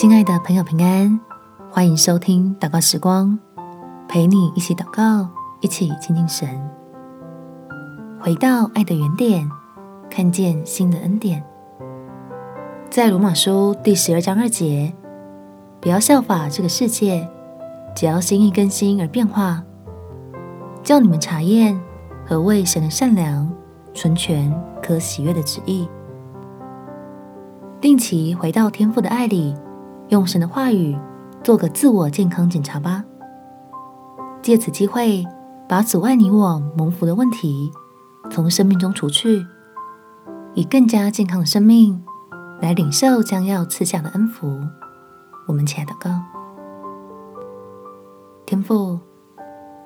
亲爱的朋友，平安！欢迎收听祷告时光，陪你一起祷告，一起亲近神，回到爱的原点，看见新的恩典。在罗马书第十二章二节，不要效法这个世界，只要心意更新而变化，叫你们查验何为神的善良、纯全、可喜悦的旨意。定期回到天父的爱里，用神的话语做个自我健康检查吧。借此机会，把阻碍你我蒙福的问题从生命中除去，以更加健康的生命来领受将要赐下的恩福。我们起来祷告。天父，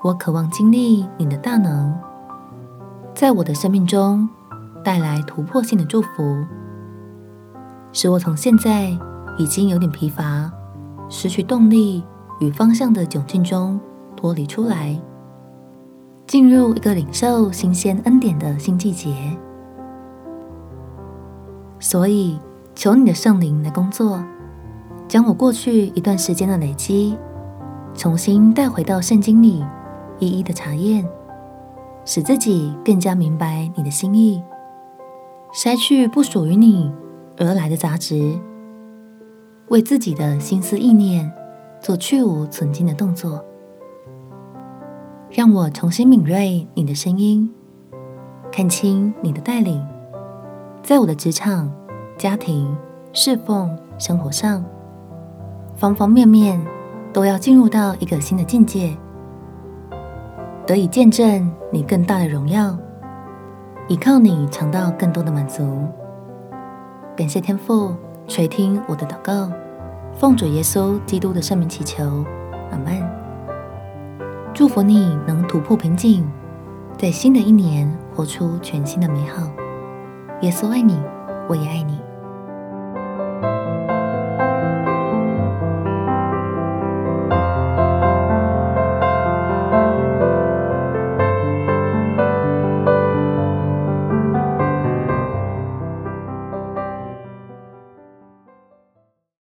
我渴望经历你的大能，在我的生命中带来突破性的祝福。使我从现在已经有点疲乏、失去动力与方向的窘境中脱离出来，进入一个领受新鲜恩典的新季节。所以，求你的圣灵来工作，将我过去一段时间的累积，重新带回到圣经里，一一的查验，使自己更加明白你的心意，筛去不属于你而来的杂质，为自己的心思意念做去芜存菁的动作，让我重新敏锐你的声音，看清你的带领，在我的职场、家庭、侍奉、生活上，方方面面都要进入到一个新的境界，得以见证你更大的荣耀，依靠你尝到更多的满足。感谢天父垂听我的祷告，奉主耶稣基督的圣名祈求，阿门。祝福你能突破瓶颈，在新的一年活出全新的美好。耶稣爱你，我也爱你。